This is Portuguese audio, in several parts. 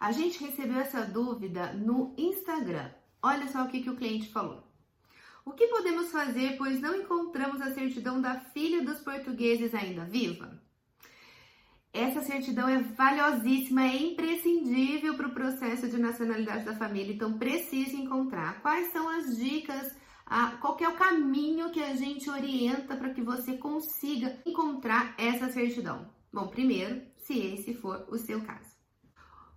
A gente recebeu essa dúvida no Instagram. Olha só o que, que o cliente falou. O que podemos fazer, pois não encontramos a certidão da filha dos portugueses ainda viva? Essa certidão é valiosíssima, é imprescindível para o processo de nacionalidade da família, então precisa encontrar. Quais são as dicas, a, qual é o caminho que a gente orienta para que você consiga encontrar essa certidão? Bom, primeiro, se esse for o seu caso.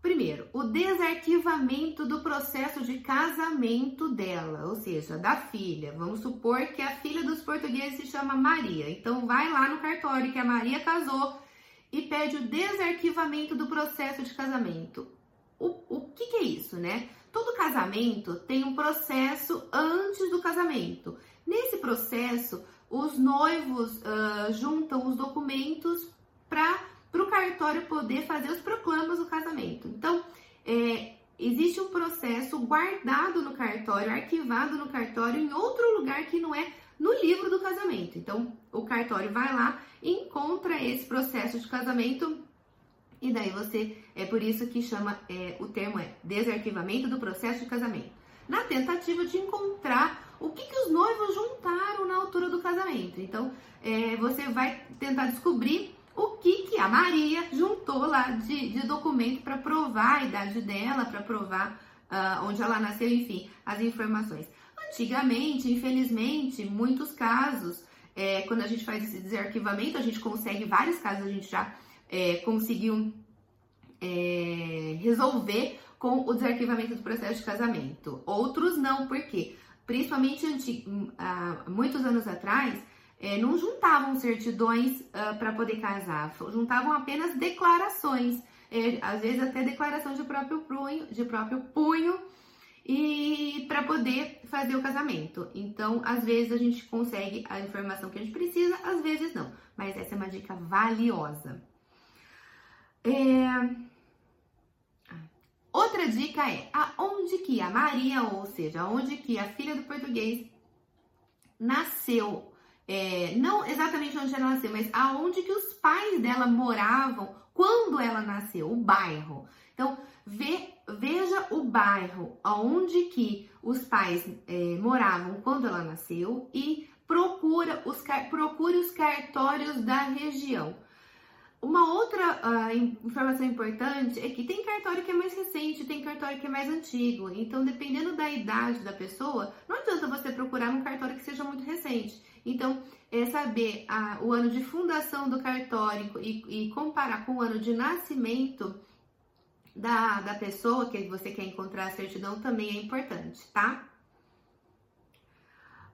Primeiro, o desarquivamento do processo de casamento dela, ou seja, da filha. Vamos supor que a filha dos portugueses se chama Maria. Então, vai lá no cartório que a Maria casou e pede o desarquivamento do processo de casamento. O, o que, que é isso, né? Todo casamento tem um processo antes do casamento. Nesse processo, os noivos uh, juntam os documentos para cartório poder fazer os proclamas do casamento. Então, é, existe um processo guardado no cartório, arquivado no cartório, em outro lugar que não é no livro do casamento. Então, o cartório vai lá, encontra esse processo de casamento e daí você, é por isso que chama, é, o termo é desarquivamento do processo de casamento. Na tentativa de encontrar o que, que os noivos juntaram na altura do casamento. Então, é, você vai tentar descobrir que, a Maria juntou lá de, de documento para provar a idade dela, para provar uh, onde ela nasceu, enfim, as informações. Antigamente, infelizmente, muitos casos, é, quando a gente faz esse desarquivamento, a gente consegue, vários casos a gente já é, conseguiu é, resolver com o desarquivamento do processo de casamento. Outros não, porque principalmente uh, muitos anos atrás, é, não juntavam certidões uh, para poder casar, juntavam apenas declarações, é, às vezes até declaração de próprio punho, de próprio punho e para poder fazer o casamento. Então, às vezes a gente consegue a informação que a gente precisa, às vezes não. Mas essa é uma dica valiosa. É... Ah, outra dica é aonde que a Maria, ou seja, aonde que a filha do português nasceu é, não exatamente onde ela nasceu, mas aonde que os pais dela moravam quando ela nasceu, o bairro. Então, veja o bairro aonde que os pais é, moravam quando ela nasceu e procura os, procure os cartórios da região. Uma outra uh, informação importante é que tem cartório que é mais recente, tem cartório que é mais antigo. Então, dependendo da idade da pessoa, não adianta você procurar um cartório que seja muito recente. Então, é saber a, o ano de fundação do cartório e, e, comparar com o ano de nascimento da, da pessoa que você quer encontrar a certidão também é importante, tá?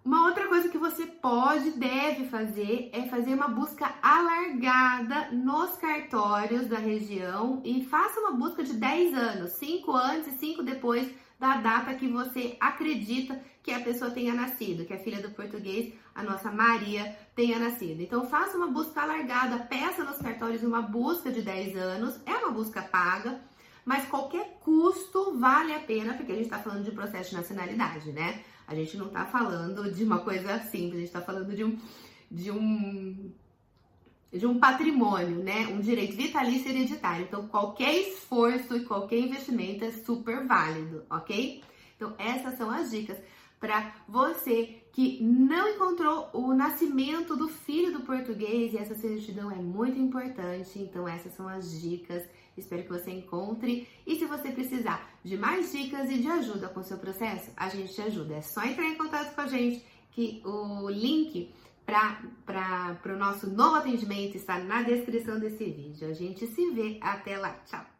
Uma outra coisa que você pode, deve fazer é fazer uma busca alargada nos cartórios da região e faça uma busca de 10 anos, 5 antes e 5 depois da data que você acredita que a pessoa tenha nascido, que a filha do português, a nossa Maria, tenha nascido. Então faça uma busca alargada, peça nos cartórios uma busca de 10 anos, é uma busca paga, mas qualquer custo vale a pena, porque a gente está falando de processo de nacionalidade, né? A gente não está falando de uma coisa simples, a gente está falando de um, de um de um patrimônio, né? Um direito vitalício hereditário. Então, qualquer esforço e qualquer investimento é super válido, ok? Então, essas são as dicas para você que não encontrou o nascimento do filho do português e essa certidão é muito importante. Então, essas são as dicas. Espero que você encontre. E se você precisar de mais dicas e de ajuda com o seu processo, a gente te ajuda. É só entrar em contato com a gente que o link para o nosso novo atendimento está na descrição desse vídeo. A gente se vê. Até lá. Tchau!